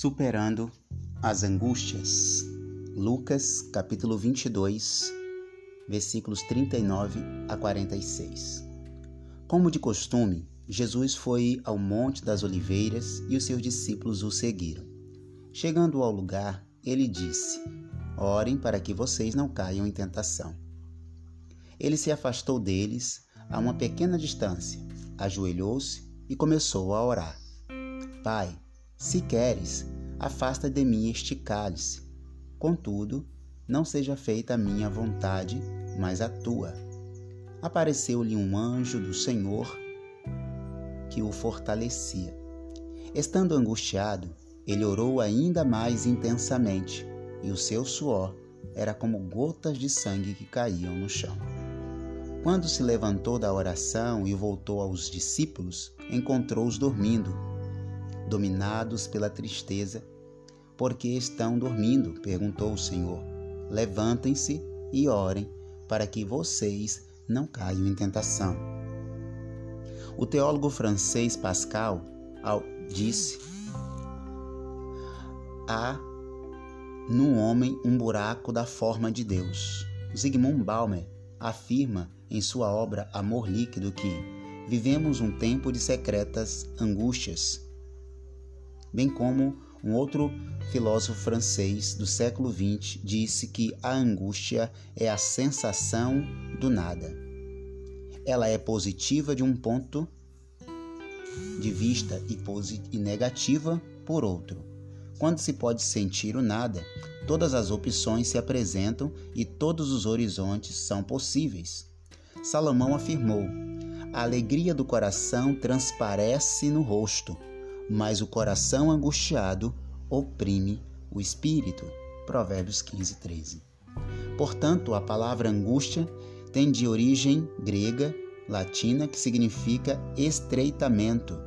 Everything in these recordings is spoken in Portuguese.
Superando as angústias. Lucas, capítulo 22, versículos 39 a 46. Como de costume, Jesus foi ao Monte das Oliveiras e os seus discípulos o seguiram. Chegando ao lugar, ele disse: Orem para que vocês não caiam em tentação. Ele se afastou deles a uma pequena distância, ajoelhou-se e começou a orar. Pai, se queres, afasta de mim este cálice. Contudo, não seja feita a minha vontade, mas a tua. Apareceu-lhe um anjo do Senhor que o fortalecia. Estando angustiado, ele orou ainda mais intensamente, e o seu suor era como gotas de sangue que caíam no chão. Quando se levantou da oração e voltou aos discípulos, encontrou-os dormindo dominados pela tristeza. Por que estão dormindo? perguntou o Senhor. Levantem-se e orem, para que vocês não caiam em tentação. O teólogo francês Pascal disse: Há no homem um buraco da forma de Deus. Zygmunt Baumer afirma em sua obra Amor Líquido que vivemos um tempo de secretas angústias bem como um outro filósofo francês do século XX disse que a angústia é a sensação do nada. Ela é positiva de um ponto de vista e, negativa por outro. Quando se pode sentir o nada, todas as opções se apresentam e todos os horizontes são possíveis. Salomão afirmou: A alegria do coração transparece no rosto mas o coração angustiado oprime o espírito. Provérbios 15, 13. Portanto, a palavra angústia tem de origem grega, latina, que significa estreitamento,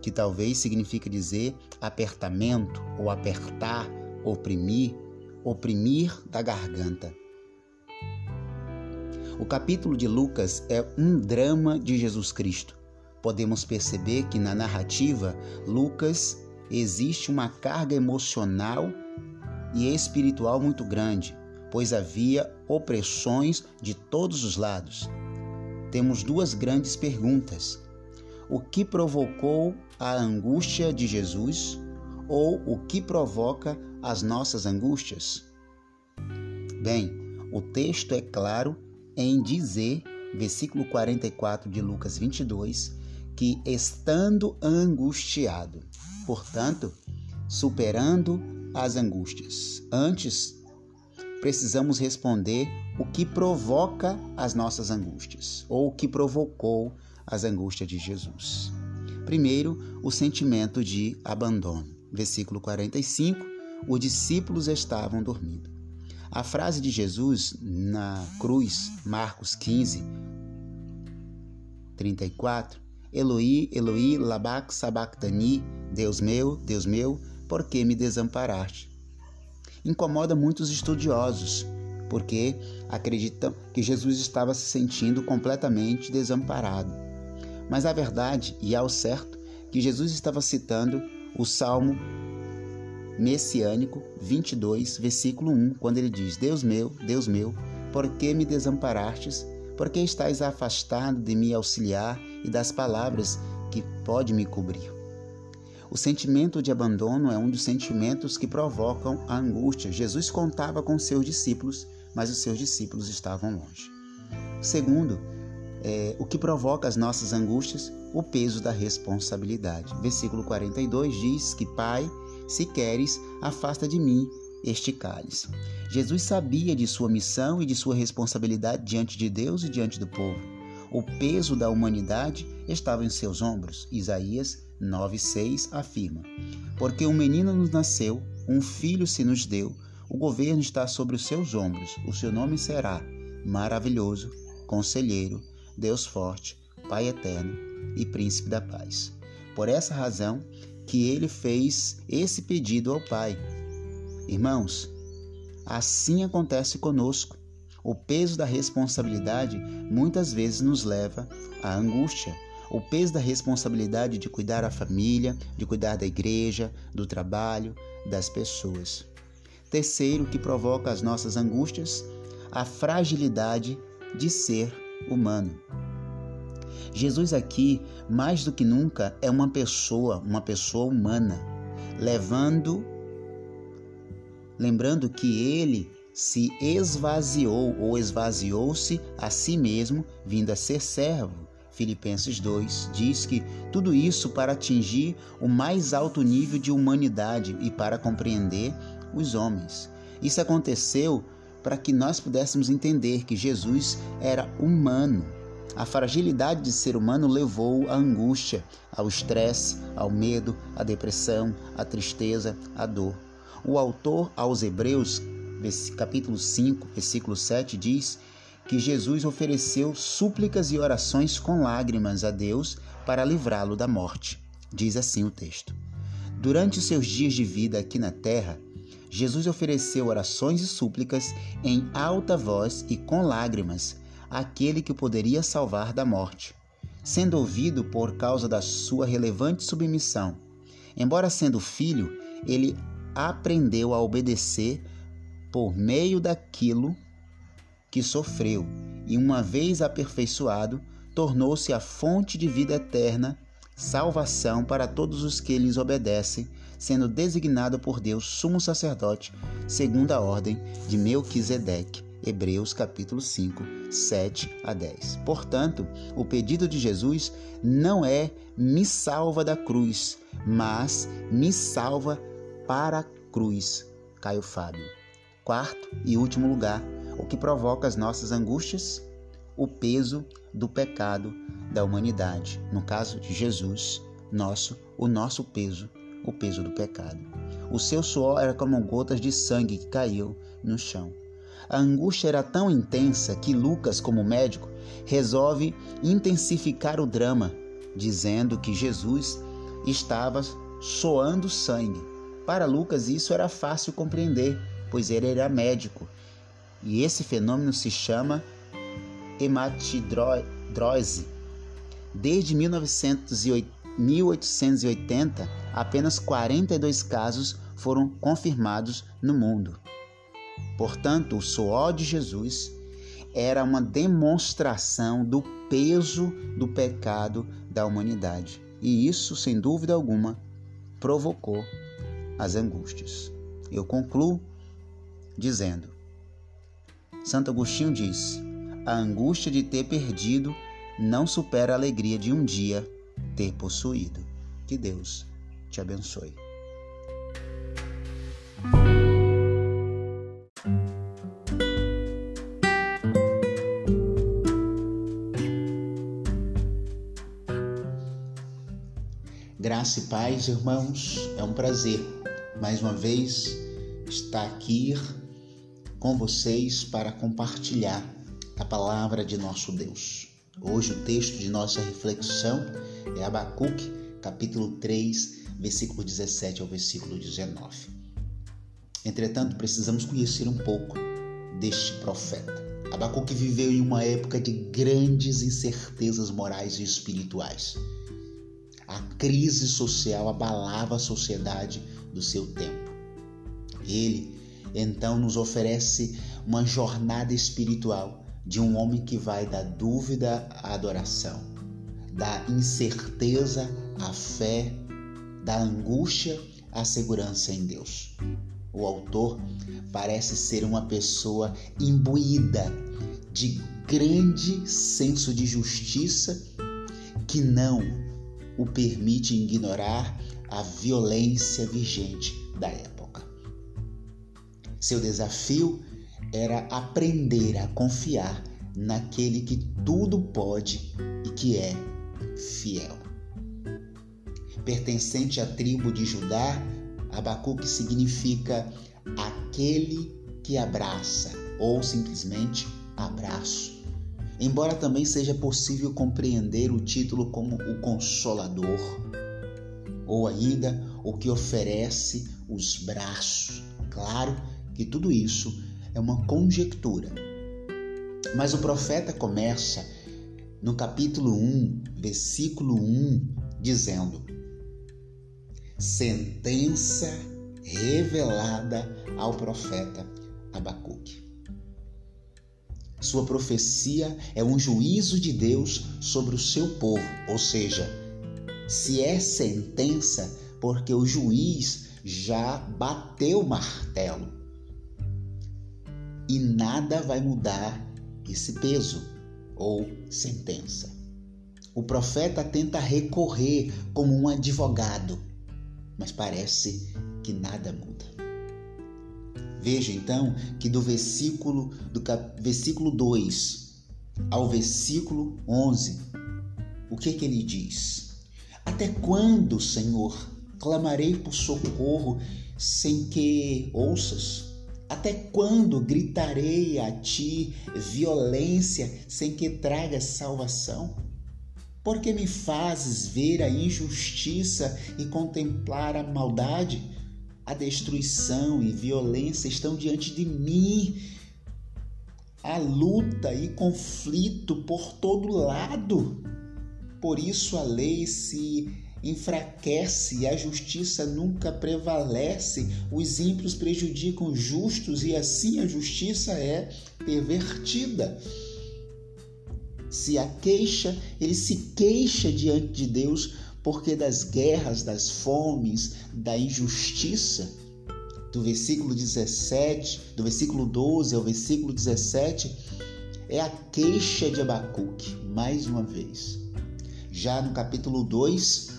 que talvez signifique dizer apertamento ou apertar, oprimir, oprimir da garganta. O capítulo de Lucas é um drama de Jesus Cristo podemos perceber que na narrativa Lucas existe uma carga emocional e espiritual muito grande, pois havia opressões de todos os lados. Temos duas grandes perguntas: o que provocou a angústia de Jesus ou o que provoca as nossas angústias? Bem, o texto é claro em dizer, versículo 44 de Lucas 22, que estando angustiado, portanto, superando as angústias. Antes, precisamos responder o que provoca as nossas angústias, ou o que provocou as angústias de Jesus. Primeiro, o sentimento de abandono. Versículo 45: os discípulos estavam dormindo. A frase de Jesus na cruz, Marcos 15, 34, Eloi, Eloi, labak sabachthani, Deus meu, Deus meu, por que me desamparaste? Incomoda muitos estudiosos, porque acreditam que Jesus estava se sentindo completamente desamparado. Mas a verdade, e ao certo, que Jesus estava citando o Salmo messiânico 22, versículo 1, quando ele diz: Deus meu, Deus meu, por que me desamparastes? Por que estás afastado de me auxiliar e das palavras que pode me cobrir? O sentimento de abandono é um dos sentimentos que provocam a angústia. Jesus contava com seus discípulos, mas os seus discípulos estavam longe. Segundo, é, o que provoca as nossas angústias? O peso da responsabilidade. Versículo 42 diz que, Pai, se queres, afasta de mim este cálice. Jesus sabia de sua missão e de sua responsabilidade diante de Deus e diante do povo. O peso da humanidade estava em seus ombros. Isaías 9,6 afirma: Porque um menino nos nasceu, um filho se nos deu, o governo está sobre os seus ombros. O seu nome será Maravilhoso, Conselheiro, Deus Forte, Pai Eterno e Príncipe da Paz. Por essa razão que ele fez esse pedido ao Pai Irmãos, assim acontece conosco. O peso da responsabilidade muitas vezes nos leva à angústia. o peso da responsabilidade de cuidar da família, de cuidar da igreja, do trabalho, das pessoas. Terceiro, que provoca as nossas angústias, a fragilidade de ser humano. Jesus aqui, mais do que nunca, é uma pessoa, uma pessoa humana, levando lembrando que ele se esvaziou ou esvaziou-se a si mesmo, vindo a ser servo. Filipenses 2 diz que tudo isso para atingir o mais alto nível de humanidade e para compreender os homens. Isso aconteceu para que nós pudéssemos entender que Jesus era humano. A fragilidade de ser humano levou à angústia, ao estresse, ao medo, à depressão, à tristeza, à dor. O autor aos Hebreus, capítulo 5, versículo 7, diz que Jesus ofereceu súplicas e orações com lágrimas a Deus para livrá-lo da morte. Diz assim o texto. Durante os seus dias de vida aqui na terra, Jesus ofereceu orações e súplicas em alta voz e com lágrimas àquele que poderia salvar da morte, sendo ouvido por causa da sua relevante submissão. Embora sendo filho, ele aprendeu a obedecer por meio daquilo que sofreu, e uma vez aperfeiçoado, tornou-se a fonte de vida eterna, salvação para todos os que lhes obedecem, sendo designado por Deus sumo sacerdote, segundo a ordem de Melquisedeque. Hebreus capítulo 5, 7 a 10. Portanto, o pedido de Jesus não é me salva da cruz, mas me salva para a cruz. Caio Fábio. Quarto e último lugar, o que provoca as nossas angústias? O peso do pecado da humanidade. No caso de Jesus, nosso, o nosso peso, o peso do pecado. O seu suor era como gotas de sangue que caiu no chão. A angústia era tão intensa que Lucas, como médico, resolve intensificar o drama, dizendo que Jesus estava soando sangue para Lucas, isso era fácil compreender, pois ele era médico. E esse fenômeno se chama hematidrose. Desde 1880, apenas 42 casos foram confirmados no mundo. Portanto, o suor de Jesus era uma demonstração do peso do pecado da humanidade. E isso, sem dúvida alguma, provocou as angústias. Eu concluo dizendo: Santo Agostinho disse: a angústia de ter perdido não supera a alegria de um dia ter possuído. Que Deus te abençoe. Graça e paz, irmãos, é um prazer mais uma vez estar aqui com vocês para compartilhar a palavra de nosso Deus. Hoje o texto de nossa reflexão é Abacuque, capítulo 3, versículo 17 ao versículo 19. Entretanto, precisamos conhecer um pouco deste profeta. Abacuque viveu em uma época de grandes incertezas morais e espirituais. A crise social abalava a sociedade do seu tempo. Ele então nos oferece uma jornada espiritual de um homem que vai da dúvida à adoração, da incerteza à fé, da angústia à segurança em Deus. O autor parece ser uma pessoa imbuída de grande senso de justiça que não o permite ignorar a violência vigente da época. Seu desafio era aprender a confiar naquele que tudo pode e que é fiel. Pertencente à tribo de Judá, Abacuque significa aquele que abraça ou simplesmente abraço. Embora também seja possível compreender o título como o Consolador, ou ainda o que oferece os braços. Claro que tudo isso é uma conjectura. Mas o profeta começa no capítulo 1, versículo 1, dizendo: Sentença revelada ao profeta Abacuque. Sua profecia é um juízo de Deus sobre o seu povo, ou seja, se é sentença, porque o juiz já bateu o martelo. E nada vai mudar esse peso ou sentença. O profeta tenta recorrer como um advogado, mas parece que nada muda. Veja então que do versículo do cap, versículo 2 ao versículo 11, o que que ele diz? Até quando, Senhor, clamarei por socorro sem que ouças? Até quando gritarei a ti violência sem que tragas salvação? Porque me fazes ver a injustiça e contemplar a maldade? A destruição e violência estão diante de mim. A luta e conflito por todo lado. Por isso a lei se enfraquece a justiça nunca prevalece. Os ímpios prejudicam os justos e assim a justiça é pervertida. Se a queixa, ele se queixa diante de Deus porque das guerras, das fomes, da injustiça, do versículo 17, do versículo 12 ao versículo 17, é a queixa de Abacuque, mais uma vez. Já no capítulo 2,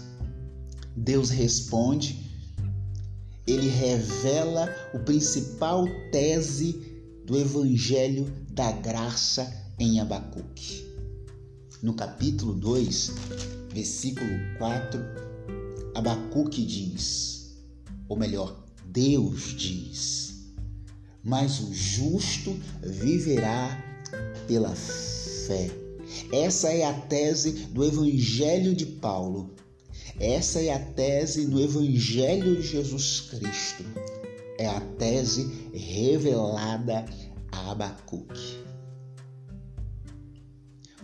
Deus responde, ele revela o principal tese do evangelho da graça em Abacuque. No capítulo 2, versículo 4, Abacuque diz, ou melhor, Deus diz: Mas o justo viverá pela fé. Essa é a tese do Evangelho de Paulo. Essa é a tese do Evangelho de Jesus Cristo. É a tese revelada a Abacuque.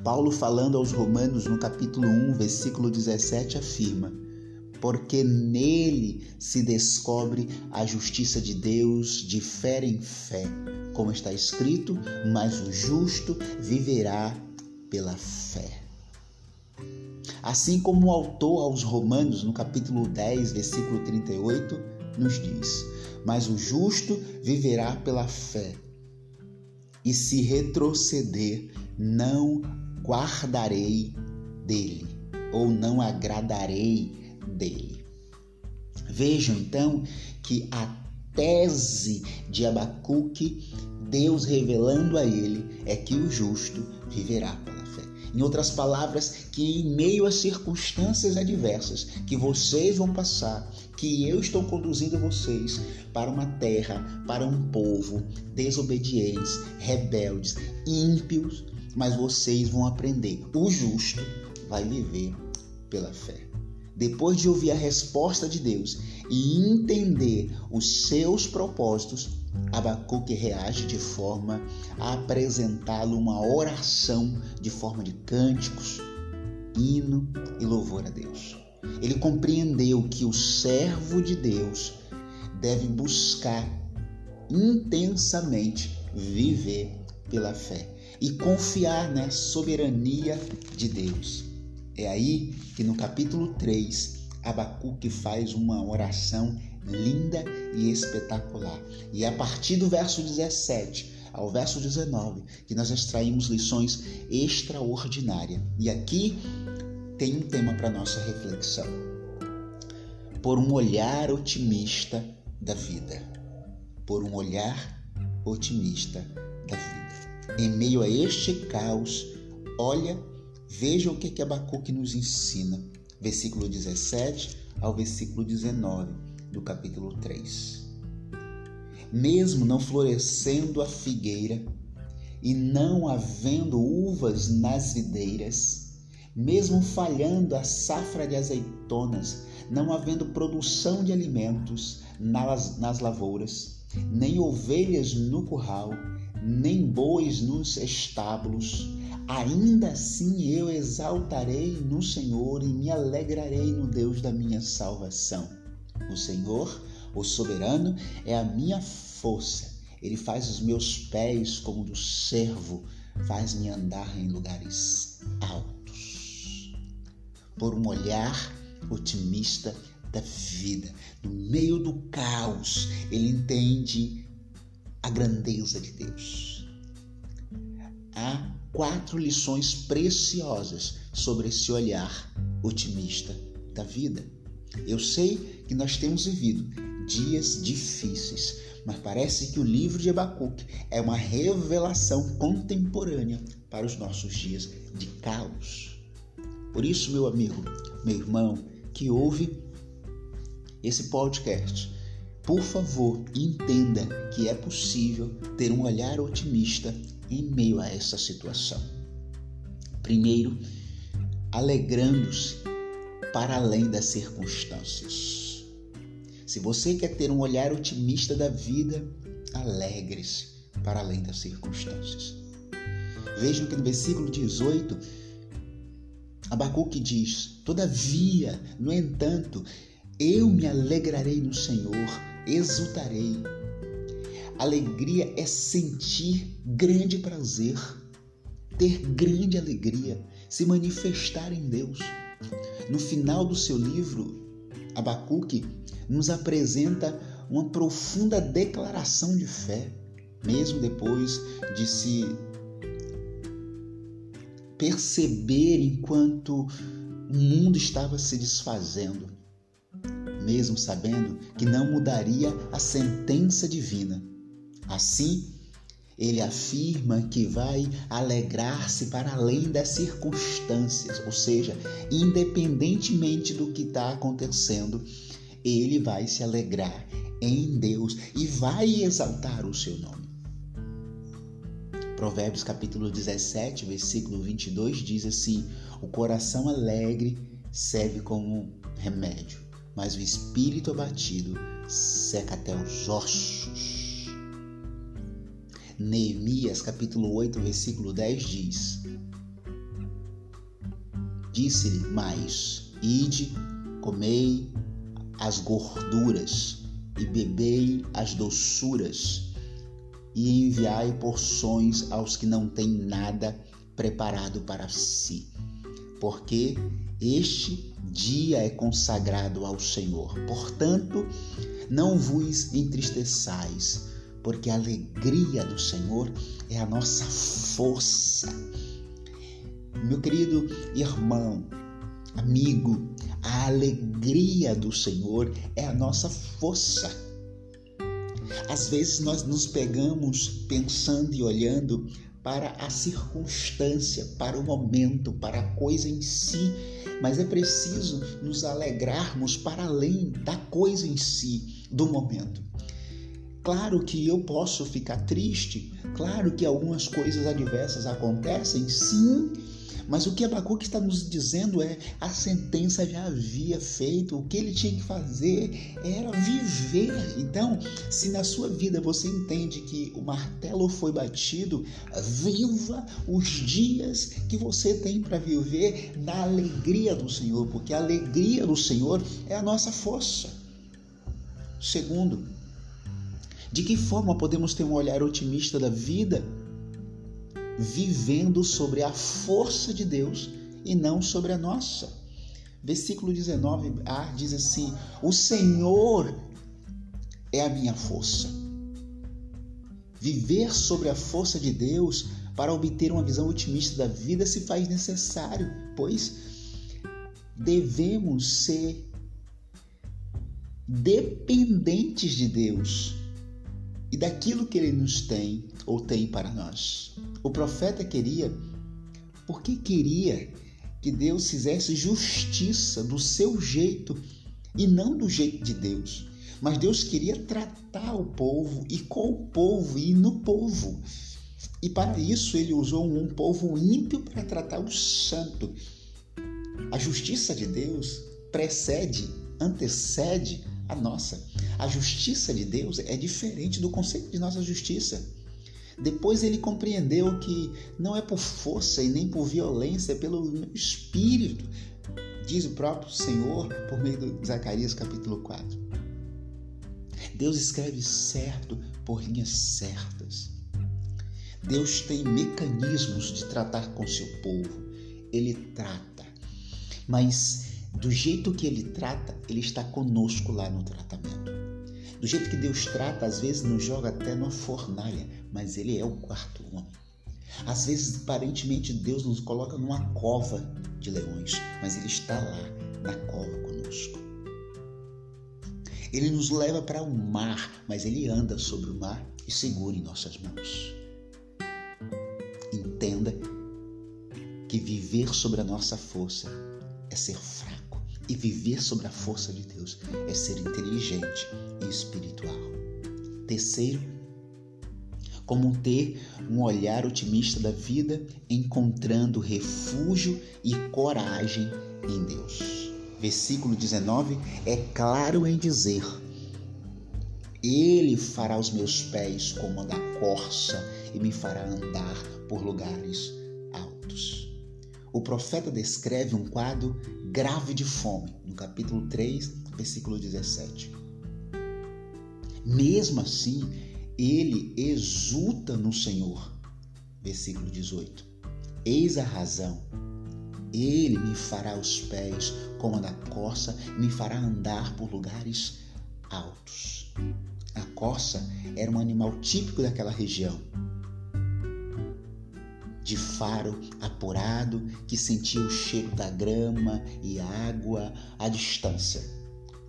Paulo, falando aos Romanos no capítulo 1, versículo 17, afirma: Porque nele se descobre a justiça de Deus de fé em fé, como está escrito, mas o justo viverá pela fé. Assim como o autor aos Romanos, no capítulo 10, versículo 38, nos diz: Mas o justo viverá pela fé, e se retroceder, não guardarei dele, ou não agradarei dele. Vejam então que a tese de Abacuque, Deus revelando a ele, é que o justo viverá pela. Em outras palavras, que em meio às circunstâncias adversas que vocês vão passar, que eu estou conduzindo vocês para uma terra, para um povo desobedientes, rebeldes, ímpios, mas vocês vão aprender. O justo vai viver pela fé. Depois de ouvir a resposta de Deus e entender os seus propósitos, Abacuque reage de forma a apresentá-lo uma oração de forma de cânticos, hino e louvor a Deus. Ele compreendeu que o servo de Deus deve buscar intensamente viver pela fé e confiar na soberania de Deus. É aí que no capítulo 3, Abacuque faz uma oração linda e espetacular. E é a partir do verso 17 ao verso 19 que nós extraímos lições extraordinárias. E aqui tem um tema para nossa reflexão. Por um olhar otimista da vida. Por um olhar otimista da vida. Em meio a este caos, olha, veja o que, que Abacuque nos ensina. Versículo 17 ao versículo 19 do capítulo 3. Mesmo não florescendo a figueira e não havendo uvas nas videiras, mesmo falhando a safra de azeitonas, não havendo produção de alimentos nas, nas lavouras, nem ovelhas no curral, nem bois nos estábulos, Ainda assim eu exaltarei no Senhor e me alegrarei no Deus da minha salvação. O Senhor, o soberano, é a minha força. Ele faz os meus pés como do servo, faz-me andar em lugares altos. Por um olhar otimista da vida, no meio do caos, ele entende a grandeza de Deus. Há quatro lições preciosas sobre esse olhar otimista da vida. Eu sei que nós temos vivido dias difíceis, mas parece que o livro de Abacuque é uma revelação contemporânea para os nossos dias de caos. Por isso, meu amigo, meu irmão, que ouve esse podcast, por favor, entenda que é possível ter um olhar otimista em meio a essa situação. Primeiro, alegrando-se para além das circunstâncias. Se você quer ter um olhar otimista da vida, alegre-se para além das circunstâncias. Vejam que no versículo 18, Abacuque diz: Todavia, no entanto, eu me alegrarei no Senhor, exultarei. Alegria é sentir grande prazer, ter grande alegria, se manifestar em Deus. No final do seu livro, Abacuque nos apresenta uma profunda declaração de fé, mesmo depois de se perceber enquanto o mundo estava se desfazendo, mesmo sabendo que não mudaria a sentença divina. Assim, ele afirma que vai alegrar-se para além das circunstâncias, ou seja, independentemente do que está acontecendo, ele vai se alegrar em Deus e vai exaltar o seu nome. Provérbios capítulo 17, versículo 22 diz assim: O coração alegre serve como remédio, mas o espírito abatido seca até os ossos. Neemias capítulo 8, versículo 10 diz: Disse-lhe mais: Ide, comei as gorduras e bebei as doçuras, e enviai porções aos que não têm nada preparado para si, porque este dia é consagrado ao Senhor. Portanto, não vos entristeçais, porque a alegria do Senhor é a nossa força. Meu querido irmão, amigo, a alegria do Senhor é a nossa força. Às vezes nós nos pegamos pensando e olhando para a circunstância, para o momento, para a coisa em si, mas é preciso nos alegrarmos para além da coisa em si, do momento. Claro que eu posso ficar triste, claro que algumas coisas adversas acontecem, sim, mas o que Abacuque está nos dizendo é: a sentença já havia feito, o que ele tinha que fazer era viver. Então, se na sua vida você entende que o martelo foi batido, viva os dias que você tem para viver na alegria do Senhor, porque a alegria do Senhor é a nossa força. Segundo, de que forma podemos ter um olhar otimista da vida? Vivendo sobre a força de Deus e não sobre a nossa. Versículo 19a diz assim: O Senhor é a minha força. Viver sobre a força de Deus para obter uma visão otimista da vida se faz necessário, pois devemos ser dependentes de Deus e daquilo que ele nos tem ou tem para nós. O profeta queria, porque queria que Deus fizesse justiça do seu jeito e não do jeito de Deus. Mas Deus queria tratar o povo e com o povo e no povo. E para isso ele usou um povo ímpio para tratar o santo. A justiça de Deus precede, antecede a nossa. A justiça de Deus é diferente do conceito de nossa justiça. Depois ele compreendeu que não é por força e nem por violência, é pelo espírito, diz o próprio Senhor por meio de Zacarias capítulo 4. Deus escreve certo por linhas certas. Deus tem mecanismos de tratar com seu povo. Ele trata. Mas do jeito que ele trata, ele está conosco lá no tratamento. Do jeito que Deus trata, às vezes nos joga até numa fornalha, mas ele é o quarto homem. Às vezes, aparentemente, Deus nos coloca numa cova de leões, mas ele está lá na cova conosco. Ele nos leva para o mar, mas ele anda sobre o mar e segura em nossas mãos. Entenda que viver sobre a nossa força é ser fraco e viver sobre a força de Deus é ser inteligente e espiritual. Terceiro, como ter um olhar otimista da vida, encontrando refúgio e coragem em Deus. Versículo 19 é claro em dizer: Ele fará os meus pés como a da corça e me fará andar por lugares altos. O profeta descreve um quadro grave de fome, no capítulo 3, versículo 17. Mesmo assim, ele exulta no Senhor. Versículo 18. Eis a razão. Ele me fará os pés como a da corça me fará andar por lugares altos. A corça era um animal típico daquela região. De faro apurado, que sentia o cheiro da grama e água à distância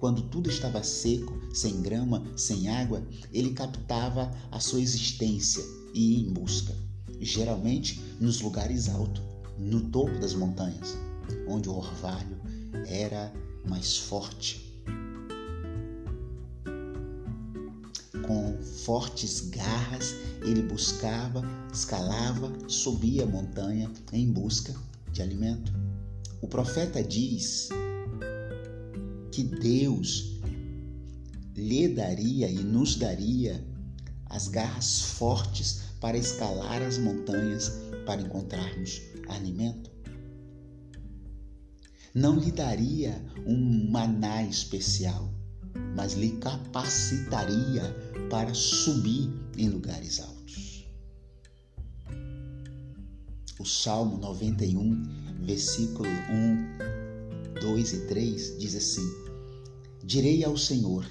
quando tudo estava seco, sem grama, sem água, ele captava a sua existência e ia em busca, geralmente nos lugares altos, no topo das montanhas, onde o orvalho era mais forte. Fortes garras, ele buscava, escalava, subia a montanha em busca de alimento. O profeta diz que Deus lhe daria e nos daria as garras fortes para escalar as montanhas para encontrarmos alimento? Não lhe daria um maná especial, mas lhe capacitaria para subir em lugares altos. O Salmo 91, versículo 1, 2 e 3 diz assim: Direi ao Senhor: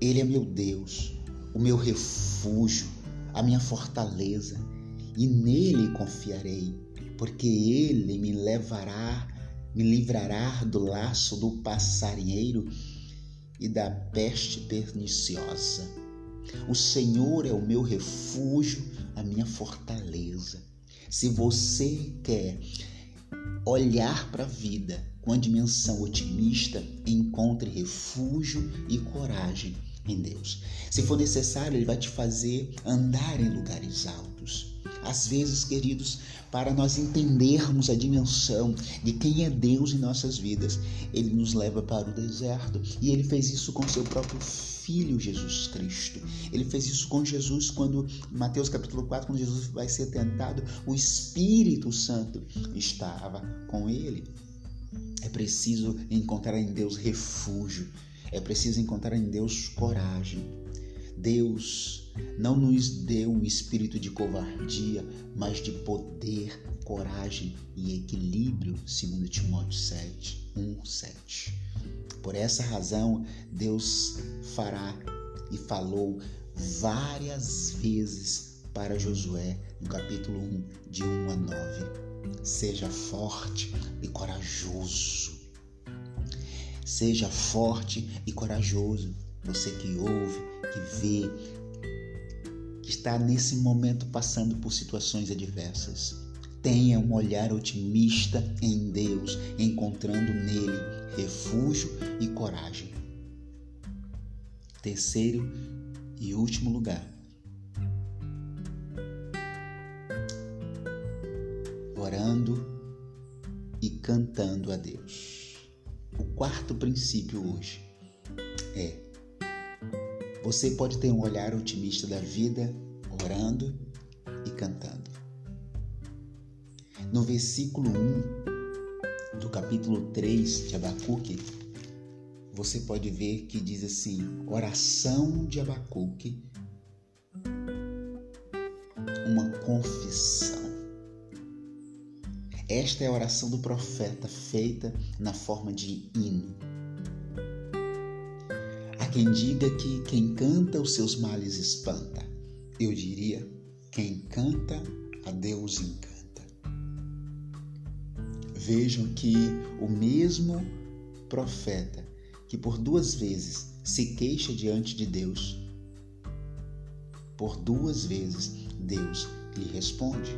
Ele é meu Deus, o meu refúgio, a minha fortaleza, e nele confiarei, porque ele me levará, me livrará do laço do passarinheiro e da peste perniciosa. O Senhor é o meu refúgio, a minha fortaleza. Se você quer olhar para a vida com a dimensão otimista, encontre refúgio e coragem em Deus. Se for necessário, Ele vai te fazer andar em lugares altos. Às vezes, queridos, para nós entendermos a dimensão de quem é Deus em nossas vidas, Ele nos leva para o deserto. E Ele fez isso com seu próprio Filho Jesus Cristo. Ele fez isso com Jesus quando, Mateus capítulo 4, quando Jesus vai ser tentado, o Espírito Santo estava com ele. É preciso encontrar em Deus refúgio. É preciso encontrar em Deus coragem. Deus não nos deu um espírito de covardia, mas de poder, coragem e equilíbrio, segundo Timóteo 7, 1, 7. Por essa razão, Deus fará e falou várias vezes para Josué, no capítulo 1, de 1 a 9. Seja forte e corajoso. Seja forte e corajoso. Você que ouve, que vê, que está nesse momento passando por situações adversas. Tenha um olhar otimista em Deus, encontrando nele refúgio e coragem. Terceiro e último lugar. Orando e cantando a Deus. O quarto princípio hoje é: você pode ter um olhar otimista da vida orando cantando. No versículo 1 do capítulo 3 de Abacuque, você pode ver que diz assim: oração de Abacuque, uma confissão. Esta é a oração do profeta feita na forma de hino. Há quem diga que quem canta os seus males espanta. Eu diria: quem canta a Deus encanta. Vejam que o mesmo profeta que por duas vezes se queixa diante de Deus, por duas vezes Deus lhe responde.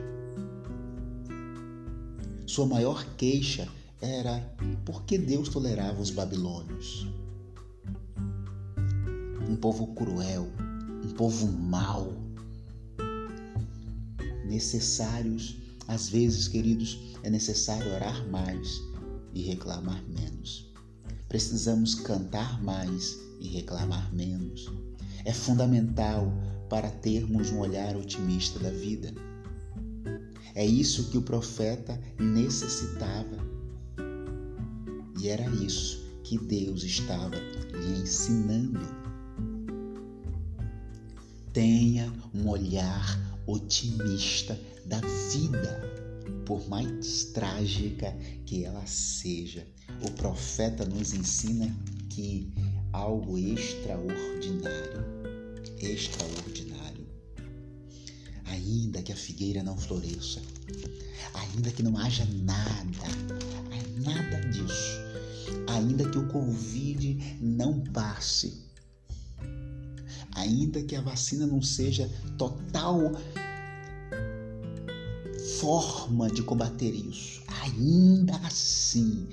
Sua maior queixa era por que Deus tolerava os babilônios. Um povo cruel, um povo mau. Necessários, às vezes, queridos, é necessário orar mais e reclamar menos. Precisamos cantar mais e reclamar menos. É fundamental para termos um olhar otimista da vida. É isso que o profeta necessitava. E era isso que Deus estava lhe ensinando. Tenha um olhar otimista da vida por mais trágica que ela seja. O profeta nos ensina que algo extraordinário, extraordinário, ainda que a figueira não floresça, ainda que não haja nada, nada disso, ainda que o Covid não passe, ainda que a vacina não seja total forma de combater isso. Ainda assim,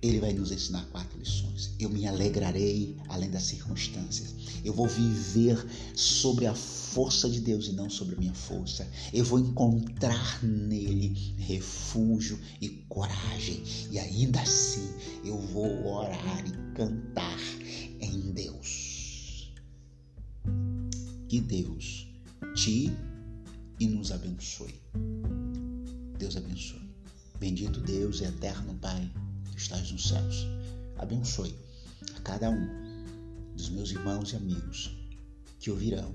ele vai nos ensinar quatro lições. Eu me alegrarei além das circunstâncias. Eu vou viver sobre a força de Deus e não sobre a minha força. Eu vou encontrar nele refúgio e coragem. E ainda assim, eu vou orar e cantar em Deus. Que Deus te e nos abençoe. Deus abençoe. Bendito Deus e eterno Pai que estás nos céus. Abençoe a cada um dos meus irmãos e amigos que ouvirão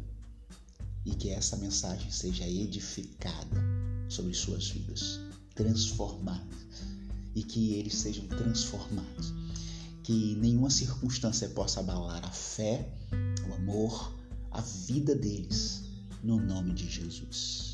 e que essa mensagem seja edificada sobre suas vidas, transformada e que eles sejam transformados. Que nenhuma circunstância possa abalar a fé, o amor, a vida deles, no nome de Jesus.